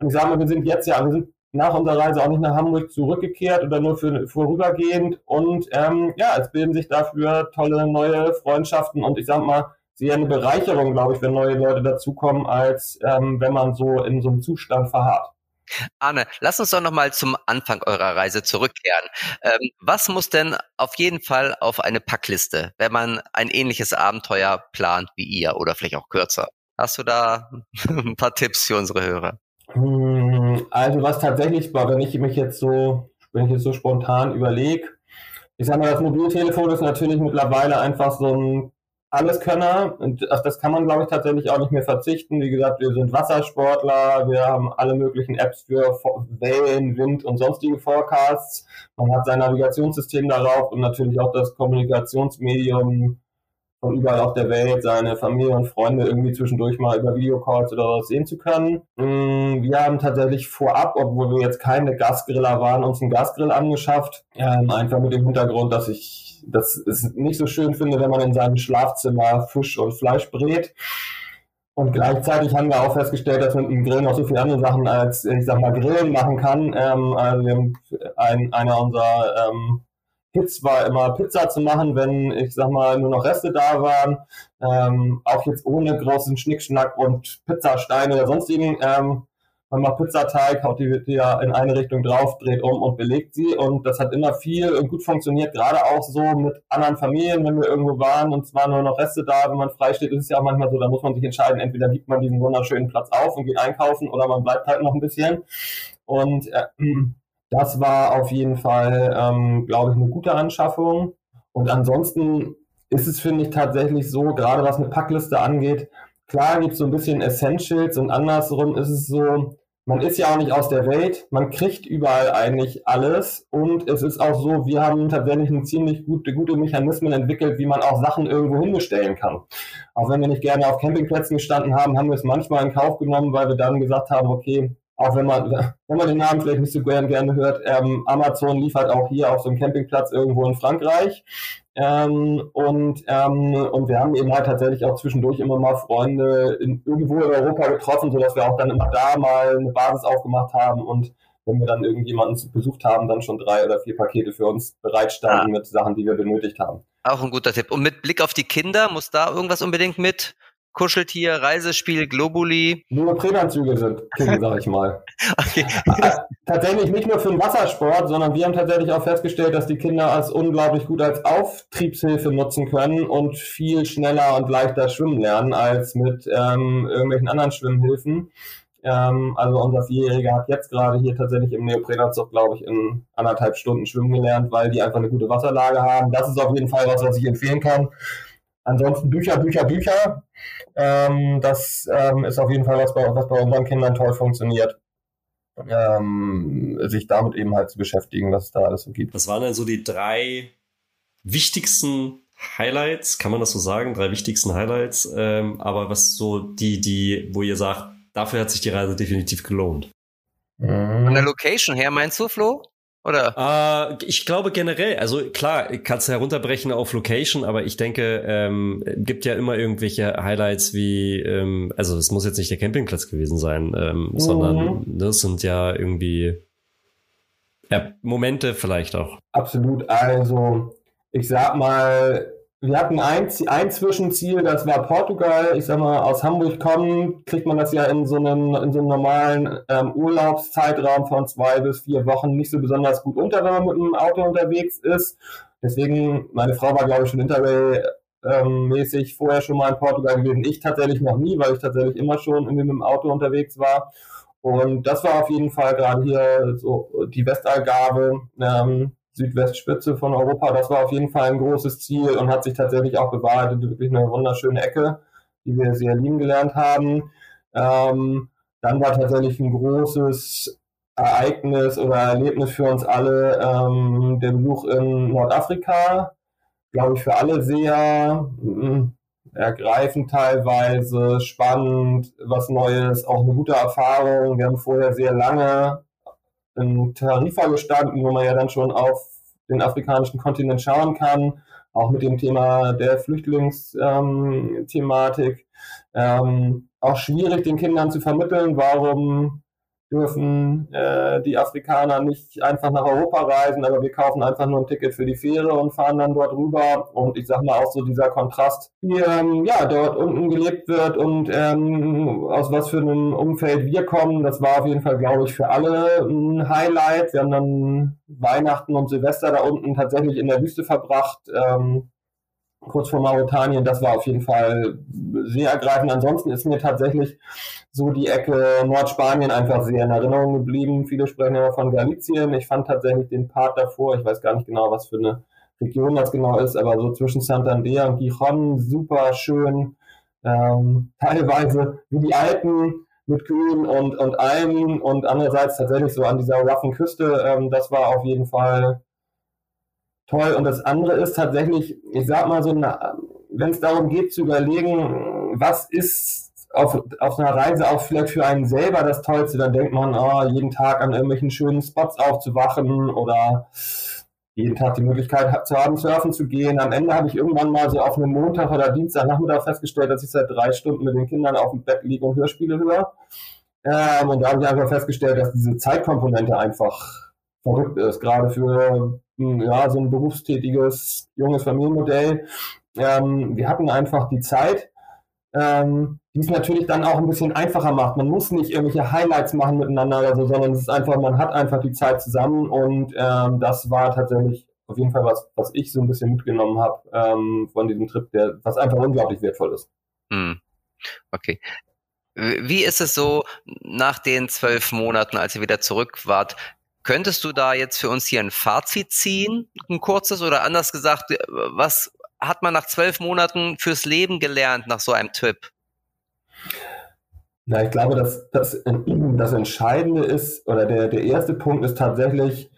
Und ich sage mal, wir sind jetzt ja, wir sind nach unserer Reise auch nicht nach Hamburg zurückgekehrt oder nur für vorübergehend. Und ähm, ja, es bilden sich dafür tolle neue Freundschaften und ich sag mal, sehr eine Bereicherung, glaube ich, wenn neue Leute dazukommen, als ähm, wenn man so in so einem Zustand verharrt. Arne, lass uns doch nochmal zum Anfang eurer Reise zurückkehren. Ähm, was muss denn auf jeden Fall auf eine Packliste, wenn man ein ähnliches Abenteuer plant wie ihr oder vielleicht auch kürzer? Hast du da ein paar Tipps für unsere Hörer? Hm, also was tatsächlich war, wenn ich mich jetzt so, wenn ich jetzt so spontan überlege, ich sag mal, das Mobiltelefon ist natürlich mittlerweile einfach so ein Alleskönner und auf das kann man, glaube ich, tatsächlich auch nicht mehr verzichten. Wie gesagt, wir sind Wassersportler, wir haben alle möglichen Apps für Wellen, Wind und sonstige Forecasts. Man hat sein Navigationssystem darauf und natürlich auch das Kommunikationsmedium von überall auf der Welt seine Familie und Freunde irgendwie zwischendurch mal über Videocalls oder was sehen zu können. Mm, wir haben tatsächlich vorab, obwohl wir jetzt keine Gasgriller waren, uns einen Gasgrill angeschafft. Ähm, einfach mit dem Hintergrund, dass ich das es nicht so schön finde, wenn man in seinem Schlafzimmer Fisch und Fleisch brät. Und gleichzeitig haben wir auch festgestellt, dass man mit dem Grill noch so viele andere Sachen als, ich sag mal, Grillen machen kann. Ähm, also wir haben ein, einer unserer ähm, Hits war immer Pizza zu machen, wenn ich sag mal nur noch Reste da waren. Ähm, auch jetzt ohne großen Schnickschnack und Pizzasteine oder sonstigen. Ähm, man macht Pizzateig, haut die, die ja in eine Richtung drauf, dreht um und belegt sie. Und das hat immer viel und gut funktioniert, gerade auch so mit anderen Familien, wenn wir irgendwo waren und waren nur noch Reste da, wenn man frei steht, ist es ja auch manchmal so, da muss man sich entscheiden, entweder gibt man diesen wunderschönen Platz auf und geht einkaufen oder man bleibt halt noch ein bisschen. Und äh, das war auf jeden Fall, ähm, glaube ich, eine gute Anschaffung. Und ansonsten ist es, finde ich, tatsächlich so, gerade was eine Packliste angeht, klar gibt es so ein bisschen Essentials und andersrum ist es so, man ist ja auch nicht aus der Welt, man kriegt überall eigentlich alles und es ist auch so, wir haben tatsächlich ein ziemlich gute, gute Mechanismen entwickelt, wie man auch Sachen irgendwo hinbestellen kann. Auch wenn wir nicht gerne auf Campingplätzen gestanden haben, haben wir es manchmal in Kauf genommen, weil wir dann gesagt haben, okay, auch wenn man, wenn man den Namen vielleicht nicht so gern, gerne hört, ähm, Amazon liefert auch hier auf so einem Campingplatz irgendwo in Frankreich. Ähm, und, ähm, und wir haben eben halt tatsächlich auch zwischendurch immer mal Freunde in, irgendwo in Europa getroffen, sodass wir auch dann immer da mal eine Basis aufgemacht haben und wenn wir dann irgendjemanden besucht haben, dann schon drei oder vier Pakete für uns bereitstanden ja. mit Sachen, die wir benötigt haben. Auch ein guter Tipp. Und mit Blick auf die Kinder, muss da irgendwas unbedingt mit? Kuscheltier, Reisespiel, Globuli. Nur Traineranzüge sind Kinder, sag ich mal. okay. Äh, tatsächlich nicht nur für den Wassersport, sondern wir haben tatsächlich auch festgestellt, dass die Kinder es unglaublich gut als Auftriebshilfe nutzen können und viel schneller und leichter schwimmen lernen als mit ähm, irgendwelchen anderen Schwimmhilfen. Ähm, also unser Vierjähriger hat jetzt gerade hier tatsächlich im Neoprenanzug, glaube ich, in anderthalb Stunden schwimmen gelernt, weil die einfach eine gute Wasserlage haben. Das ist auf jeden Fall was, was ich empfehlen kann. Ansonsten Bücher, Bücher, Bücher. Ähm, das ähm, ist auf jeden Fall was, was bei unseren Kindern toll funktioniert. Ähm, sich damit eben halt zu beschäftigen, was es da alles so gibt. Was waren denn so die drei wichtigsten Highlights, kann man das so sagen? Drei wichtigsten Highlights, ähm, aber was so die, die, wo ihr sagt, dafür hat sich die Reise definitiv gelohnt. Von der Location her meinst du, Flo? Oder? Äh, ich glaube generell, also klar, kannst du herunterbrechen auf Location, aber ich denke, ähm, gibt ja immer irgendwelche Highlights wie, ähm, also es muss jetzt nicht der Campingplatz gewesen sein, ähm, mhm. sondern das sind ja irgendwie ja, Momente vielleicht auch. Absolut, also ich sag mal, wir hatten ein, ein Zwischenziel, das war Portugal. Ich sag mal, aus Hamburg kommen, kriegt man das ja in so einem, in so einem normalen ähm, Urlaubszeitraum von zwei bis vier Wochen nicht so besonders gut unter, wenn man mit dem Auto unterwegs ist. Deswegen, meine Frau war, glaube ich, schon Interrail-mäßig ähm, vorher schon mal in Portugal gewesen. Ich tatsächlich noch nie, weil ich tatsächlich immer schon mit dem Auto unterwegs war. Und das war auf jeden Fall gerade hier so die Westalgarve. Ähm, Südwestspitze von Europa. Das war auf jeden Fall ein großes Ziel und hat sich tatsächlich auch bewahrheitet. Wirklich eine wunderschöne Ecke, die wir sehr lieben gelernt haben. Ähm, dann war tatsächlich ein großes Ereignis oder Erlebnis für uns alle ähm, der Besuch in Nordafrika. Glaube ich für alle sehr mh, ergreifend teilweise, spannend, was Neues, auch eine gute Erfahrung. Wir haben vorher sehr lange in Tarifa gestanden, wo man ja dann schon auf den afrikanischen Kontinent schauen kann, auch mit dem Thema der Flüchtlingsthematik. Ähm, auch schwierig den Kindern zu vermitteln, warum dürfen äh, die Afrikaner nicht einfach nach Europa reisen, aber wir kaufen einfach nur ein Ticket für die Fähre und fahren dann dort rüber. Und ich sag mal auch so dieser Kontrast, wie ähm, ja dort unten gelebt wird und ähm, aus was für einem Umfeld wir kommen, das war auf jeden Fall, glaube ich, für alle ein Highlight. Wir haben dann Weihnachten und Silvester da unten tatsächlich in der Wüste verbracht. Ähm, kurz vor Mauretanien, das war auf jeden Fall sehr ergreifend. Ansonsten ist mir tatsächlich so die Ecke Nordspanien einfach sehr in Erinnerung geblieben. Viele sprechen immer von Galicien. Ich fand tatsächlich den Part davor, ich weiß gar nicht genau, was für eine Region das genau ist, aber so zwischen Santander und Gijon super schön. Ähm, teilweise wie die Alpen mit Kühen und, und Almen und andererseits tatsächlich so an dieser roughen Küste. Ähm, das war auf jeden Fall toll. Und das andere ist tatsächlich, ich sag mal so, wenn es darum geht zu überlegen, was ist auf, auf einer Reise auch vielleicht für einen selber das Tollste, dann denkt man, oh, jeden Tag an irgendwelchen schönen Spots aufzuwachen oder jeden Tag die Möglichkeit zu haben, surfen zu gehen. Am Ende habe ich irgendwann mal so auf einem Montag oder Dienstagnachmittag festgestellt, dass ich seit drei Stunden mit den Kindern auf dem Bett liege und Hörspiele höre. Ähm, und da habe ich einfach festgestellt, dass diese Zeitkomponente einfach verrückt ist, gerade für ja, so ein berufstätiges junges Familienmodell. Ähm, wir hatten einfach die Zeit, ähm, die es natürlich dann auch ein bisschen einfacher macht. Man muss nicht irgendwelche Highlights machen miteinander oder so, sondern es ist einfach, man hat einfach die Zeit zusammen und ähm, das war tatsächlich auf jeden Fall was, was ich so ein bisschen mitgenommen habe ähm, von diesem Trip, der, was einfach unglaublich wertvoll ist. Hm. Okay. Wie ist es so nach den zwölf Monaten, als ihr wieder zurück wart? Könntest du da jetzt für uns hier ein Fazit ziehen, ein kurzes oder anders gesagt, was hat man nach zwölf Monaten fürs Leben gelernt nach so einem Trip? Na, ich glaube, dass, dass das Entscheidende ist, oder der, der erste Punkt ist tatsächlich,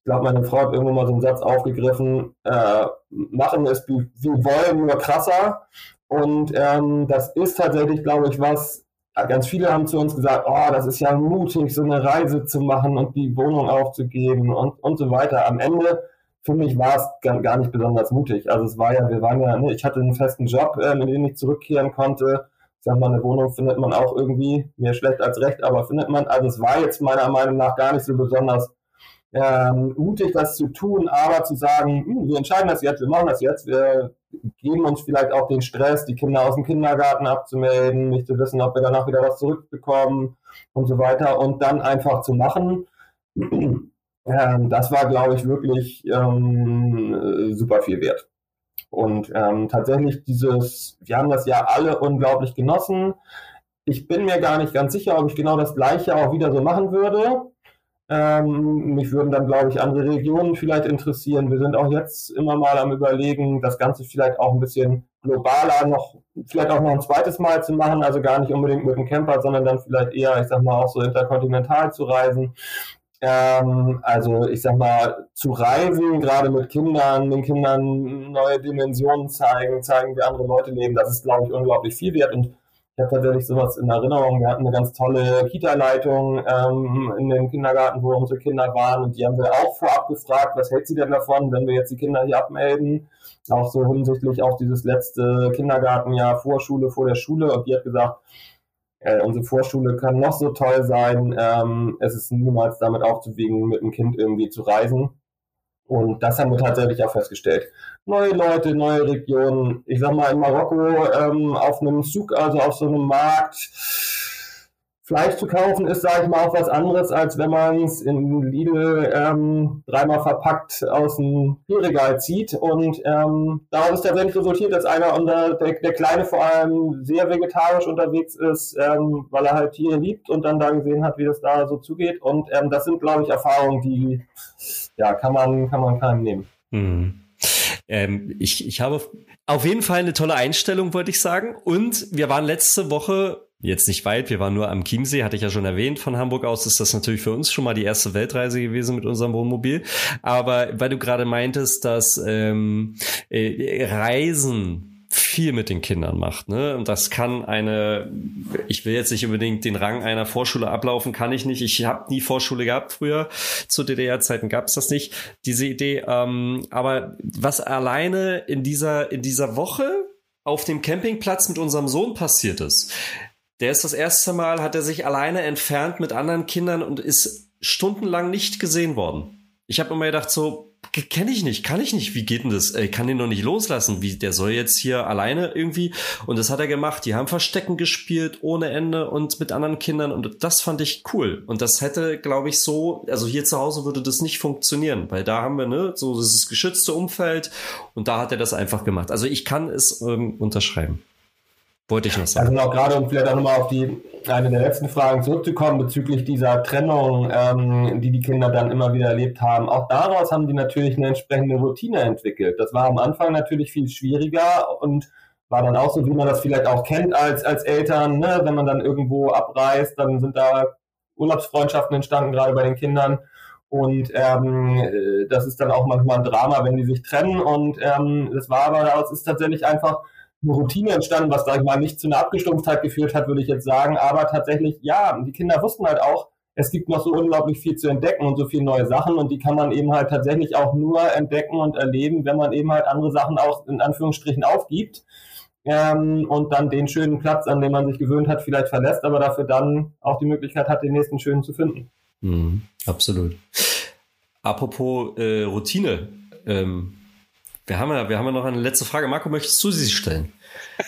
ich glaube, meine Frau hat irgendwann mal so einen Satz aufgegriffen, äh, machen es wie, wie wollen, nur krasser. Und ähm, das ist tatsächlich, glaube ich, was, ganz viele haben zu uns gesagt, oh, das ist ja mutig, so eine Reise zu machen und die Wohnung aufzugeben und, und so weiter. Am Ende, für mich war es gar, gar nicht besonders mutig. Also es war ja, wir waren ja, ne, ich hatte einen festen Job, äh, in den ich zurückkehren konnte ich sag mal, eine Wohnung findet man auch irgendwie, mehr schlecht als recht, aber findet man. Also es war jetzt meiner Meinung nach gar nicht so besonders ähm, mutig, das zu tun, aber zu sagen, hm, wir entscheiden das jetzt, wir machen das jetzt, wir geben uns vielleicht auch den Stress, die Kinder aus dem Kindergarten abzumelden, nicht zu wissen, ob wir danach wieder was zurückbekommen und so weiter und dann einfach zu machen. Ähm, das war, glaube ich, wirklich ähm, super viel wert. Und ähm, tatsächlich dieses, wir haben das ja alle unglaublich genossen. Ich bin mir gar nicht ganz sicher, ob ich genau das gleiche auch wieder so machen würde. Ähm, mich würden dann, glaube ich, andere Regionen vielleicht interessieren. Wir sind auch jetzt immer mal am Überlegen, das Ganze vielleicht auch ein bisschen globaler noch, vielleicht auch noch ein zweites Mal zu machen, also gar nicht unbedingt mit dem Camper, sondern dann vielleicht eher, ich sag mal, auch so interkontinental zu reisen. Ähm, also ich sag mal, zu reisen, gerade mit Kindern, den Kindern neue Dimensionen zeigen, zeigen, wie andere Leute leben, das ist, glaube ich, unglaublich viel wert. Und ich habe tatsächlich sowas in Erinnerung. Wir hatten eine ganz tolle Kita-Leitung ähm, in dem Kindergarten, wo unsere Kinder waren. Und die haben wir auch vorab gefragt, was hält sie denn davon, wenn wir jetzt die Kinder hier abmelden? Auch so hinsichtlich auch dieses letzte Kindergartenjahr Vorschule vor der Schule. Und die hat gesagt, äh, unsere Vorschule kann noch so toll sein. Ähm, es ist niemals damit aufzuwiegen, mit dem Kind irgendwie zu reisen. Und das haben wir tatsächlich auch festgestellt. Neue Leute, neue Regionen. Ich sag mal, in Marokko ähm, auf einem Zug, also auf so einem Markt, Fleisch zu kaufen ist, sage ich mal, auch was anderes, als wenn man es in Lidl ähm, dreimal verpackt aus dem Bierregal zieht. Und ähm, daraus ist tatsächlich resultiert, dass einer unter der, der Kleine vor allem sehr vegetarisch unterwegs ist, ähm, weil er halt Tiere liebt und dann da gesehen hat, wie das da so zugeht. Und ähm, das sind, glaube ich, Erfahrungen, die ja kann man kann man keinem nehmen. Hm. Ähm, ich, ich habe auf jeden Fall eine tolle Einstellung, wollte ich sagen. Und wir waren letzte Woche jetzt nicht weit, wir waren nur am Chiemsee, hatte ich ja schon erwähnt. Von Hamburg aus ist das natürlich für uns schon mal die erste Weltreise gewesen mit unserem Wohnmobil. Aber weil du gerade meintest, dass ähm, äh, Reisen viel mit den Kindern macht. Ne? Und das kann eine, ich will jetzt nicht unbedingt den Rang einer Vorschule ablaufen, kann ich nicht. Ich habe nie Vorschule gehabt früher. Zu DDR-Zeiten gab es das nicht, diese Idee. Ähm, aber was alleine in dieser, in dieser Woche auf dem Campingplatz mit unserem Sohn passiert ist, der ist das erste Mal, hat er sich alleine entfernt mit anderen Kindern und ist stundenlang nicht gesehen worden. Ich habe immer gedacht, so, kenne ich nicht, kann ich nicht, wie geht denn das? Ich kann den noch nicht loslassen, wie, der soll jetzt hier alleine irgendwie. Und das hat er gemacht. Die haben Verstecken gespielt ohne Ende und mit anderen Kindern und das fand ich cool. Und das hätte, glaube ich, so, also hier zu Hause würde das nicht funktionieren, weil da haben wir, ne, so dieses geschützte Umfeld und da hat er das einfach gemacht. Also ich kann es ähm, unterschreiben. Wollte ich noch sagen. Also auch gerade, um vielleicht auch nochmal auf die eine der letzten Fragen zurückzukommen bezüglich dieser Trennung, ähm, die die Kinder dann immer wieder erlebt haben. Auch daraus haben die natürlich eine entsprechende Routine entwickelt. Das war am Anfang natürlich viel schwieriger und war dann auch so, wie man das vielleicht auch kennt als, als Eltern, ne? wenn man dann irgendwo abreist, dann sind da Urlaubsfreundschaften entstanden, gerade bei den Kindern. Und ähm, das ist dann auch manchmal ein Drama, wenn die sich trennen. Und ähm, das war aber, es ist tatsächlich einfach eine Routine entstanden, was, sag ich mal, nicht zu einer Abgestumpftheit geführt hat, würde ich jetzt sagen. Aber tatsächlich, ja, die Kinder wussten halt auch, es gibt noch so unglaublich viel zu entdecken und so viele neue Sachen und die kann man eben halt tatsächlich auch nur entdecken und erleben, wenn man eben halt andere Sachen auch in Anführungsstrichen aufgibt ähm, und dann den schönen Platz, an dem man sich gewöhnt hat, vielleicht verlässt, aber dafür dann auch die Möglichkeit hat, den nächsten schönen zu finden. Mhm, absolut. Apropos äh, Routine, ähm, wir haben ja, wir haben ja noch eine letzte Frage. Marco, möchtest du sie stellen?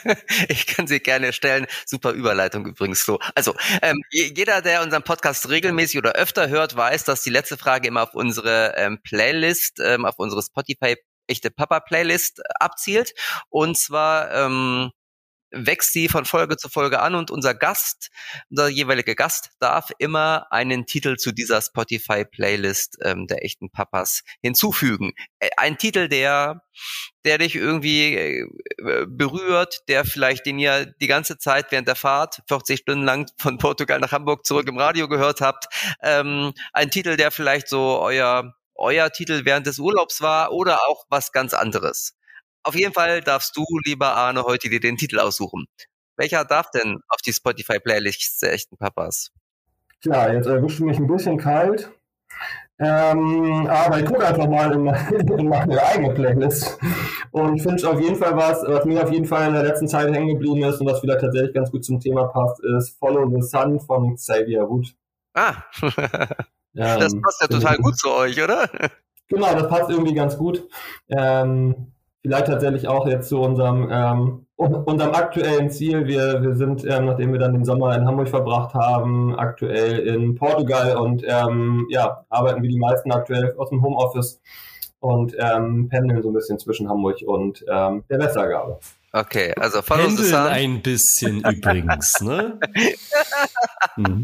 Ich kann sie gerne stellen. Super Überleitung übrigens, so. Also, ähm, jeder, der unseren Podcast regelmäßig oder öfter hört, weiß, dass die letzte Frage immer auf unsere ähm, Playlist, ähm, auf unsere Spotify echte Papa Playlist abzielt. Und zwar ähm, wächst sie von Folge zu Folge an und unser Gast, unser jeweiliger Gast darf immer einen Titel zu dieser Spotify-Playlist ähm, der echten Papas hinzufügen. Äh, ein Titel, der, der dich irgendwie äh, berührt, der vielleicht, den ihr die ganze Zeit während der Fahrt, 40 Stunden lang von Portugal nach Hamburg zurück im Radio gehört habt. Ähm, ein Titel, der vielleicht so euer, euer Titel während des Urlaubs war oder auch was ganz anderes. Auf jeden Fall darfst du, lieber Arne, heute dir den Titel aussuchen. Welcher darf denn auf die Spotify-Playlist der echten Papas? Klar, jetzt erwischt du mich ein bisschen kalt. Ähm, aber ich gucke einfach mal in, in meine eigene Playlist und finde auf jeden Fall was, was mir auf jeden Fall in der letzten Zeit hängen geblieben ist und was wieder tatsächlich ganz gut zum Thema passt, ist Follow the Sun von Xavier Wood. Ah, das passt ja total gut zu euch, oder? Genau, das passt irgendwie ganz gut. Ähm, vielleicht tatsächlich auch jetzt zu unserem, ähm, unserem aktuellen Ziel. Wir, wir sind, ähm, nachdem wir dann den Sommer in Hamburg verbracht haben, aktuell in Portugal und ähm, ja, arbeiten wie die meisten aktuell aus dem Homeoffice und ähm, pendeln so ein bisschen zwischen Hamburg und ähm, der Westergabe. Okay, also follow Pendeln ein bisschen übrigens, ne? hm.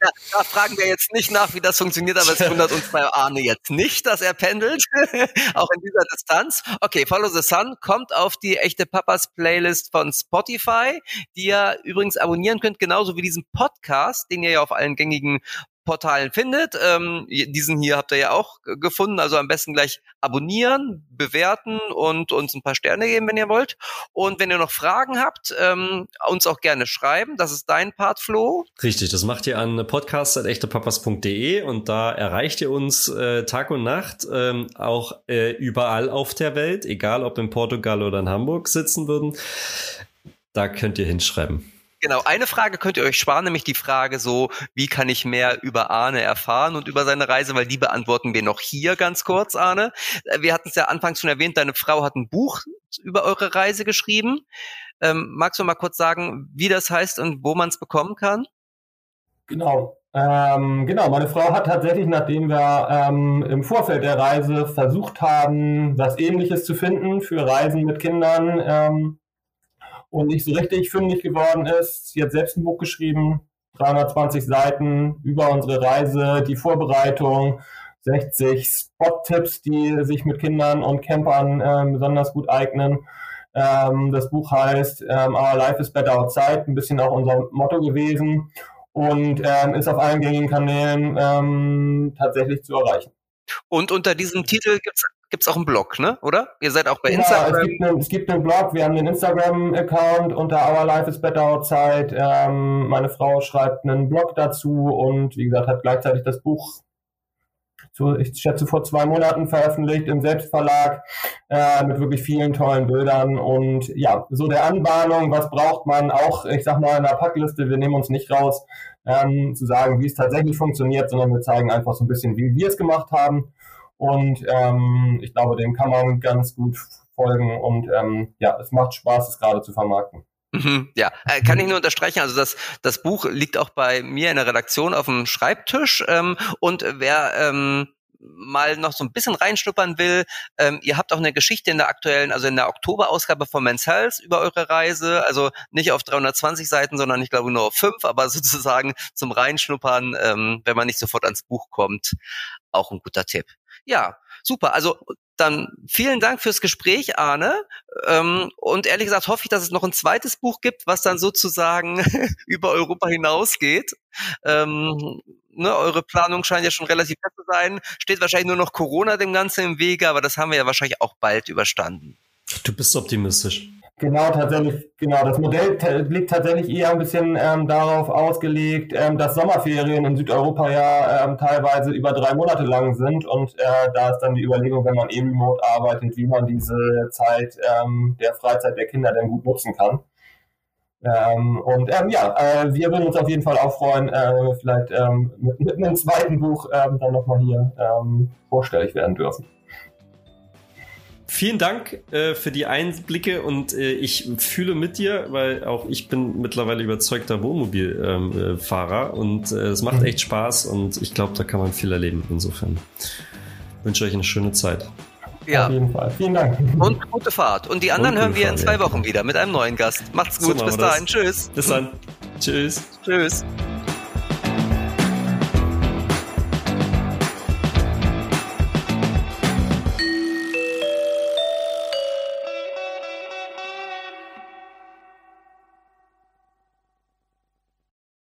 Ja, da fragen wir jetzt nicht nach, wie das funktioniert, aber es wundert uns bei Arne jetzt nicht, dass er pendelt, auch in dieser Distanz. Okay, Follow the Sun kommt auf die echte Papas Playlist von Spotify, die ihr übrigens abonnieren könnt, genauso wie diesen Podcast, den ihr ja auf allen gängigen Portalen findet. Ähm, diesen hier habt ihr ja auch gefunden. Also am besten gleich abonnieren, bewerten und uns ein paar Sterne geben, wenn ihr wollt. Und wenn ihr noch Fragen habt, ähm, uns auch gerne schreiben. Das ist dein Part, Flo. Richtig, das macht ihr an podcast.echtepapas.de und da erreicht ihr uns äh, Tag und Nacht, ähm, auch äh, überall auf der Welt, egal ob in Portugal oder in Hamburg sitzen würden. Da könnt ihr hinschreiben. Genau, eine Frage könnt ihr euch sparen, nämlich die Frage so, wie kann ich mehr über Arne erfahren und über seine Reise, weil die beantworten wir noch hier ganz kurz, Arne. Äh, wir hatten es ja anfangs schon erwähnt, deine Frau hat ein Buch über eure Reise geschrieben. Ähm, magst du mal kurz sagen, wie das heißt und wo man es bekommen kann? Genau. Ähm, genau, meine Frau hat tatsächlich, nachdem wir ähm, im Vorfeld der Reise versucht haben, was Ähnliches zu finden für Reisen mit Kindern, ähm, und nicht so richtig fündig geworden ist. Sie hat selbst ein Buch geschrieben, 320 Seiten über unsere Reise, die Vorbereitung, 60 Spot-Tipps, die sich mit Kindern und Campern äh, besonders gut eignen. Ähm, das Buch heißt ähm, Our Life is Better Outside, ein bisschen auch unser Motto gewesen und ähm, ist auf allen gängigen Kanälen ähm, tatsächlich zu erreichen. Und unter diesem Titel gibt es gibt es auch einen Blog, ne? Oder? Ihr seid auch bei genau, Instagram. Es gibt, einen, es gibt einen Blog, wir haben einen Instagram-Account unter Our Life is Better Outside. Ähm, meine Frau schreibt einen Blog dazu und wie gesagt, hat gleichzeitig das Buch ich schätze vor zwei Monaten veröffentlicht im Selbstverlag äh, mit wirklich vielen tollen Bildern und ja, so der Anbahnung, was braucht man auch, ich sag mal in der Packliste, wir nehmen uns nicht raus, ähm, zu sagen, wie es tatsächlich funktioniert, sondern wir zeigen einfach so ein bisschen, wie wir es gemacht haben und ähm, ich glaube, dem kann man ganz gut folgen und ähm, ja, es macht Spaß, es gerade zu vermarkten. Mhm, ja, äh, kann ich nur unterstreichen. Also das, das Buch liegt auch bei mir in der Redaktion auf dem Schreibtisch. Ähm, und wer ähm, mal noch so ein bisschen reinschnuppern will, ähm, ihr habt auch eine Geschichte in der aktuellen, also in der Oktoberausgabe von Men's Health über eure Reise. Also nicht auf 320 Seiten, sondern ich glaube nur auf fünf, aber sozusagen zum Reinschnuppern, ähm, wenn man nicht sofort ans Buch kommt, auch ein guter Tipp. Ja, super. Also dann vielen Dank fürs Gespräch, Arne. Ähm, und ehrlich gesagt hoffe ich, dass es noch ein zweites Buch gibt, was dann sozusagen über Europa hinausgeht. Ähm, ne, eure Planung scheint ja schon relativ fest zu sein. Steht wahrscheinlich nur noch Corona dem Ganzen im Wege, aber das haben wir ja wahrscheinlich auch bald überstanden. Du bist optimistisch. Genau, tatsächlich, genau. Das Modell liegt tatsächlich eher ein bisschen ähm, darauf ausgelegt, ähm, dass Sommerferien in Südeuropa ja ähm, teilweise über drei Monate lang sind und äh, da ist dann die Überlegung, wenn man eben remote arbeitet, wie man diese Zeit ähm, der Freizeit der Kinder denn gut nutzen kann. Ähm, und ähm, ja, äh, wir würden uns auf jeden Fall auch freuen, äh, vielleicht mit, mit einem zweiten Buch dann nochmal hier vorstellig werden dürfen. Vielen Dank äh, für die Einblicke und äh, ich fühle mit dir, weil auch ich bin mittlerweile überzeugter Wohnmobilfahrer ähm, äh, und es macht echt Spaß und ich glaube, da kann man viel erleben. Insofern wünsche euch eine schöne Zeit. Ja. Auf jeden Fall. Vielen Dank. Und gute Fahrt. Und die anderen und hören wir in zwei Wochen wieder mit einem neuen Gast. Macht's gut. So Bis dahin. Tschüss. Bis dann. Tschüss. Tschüss.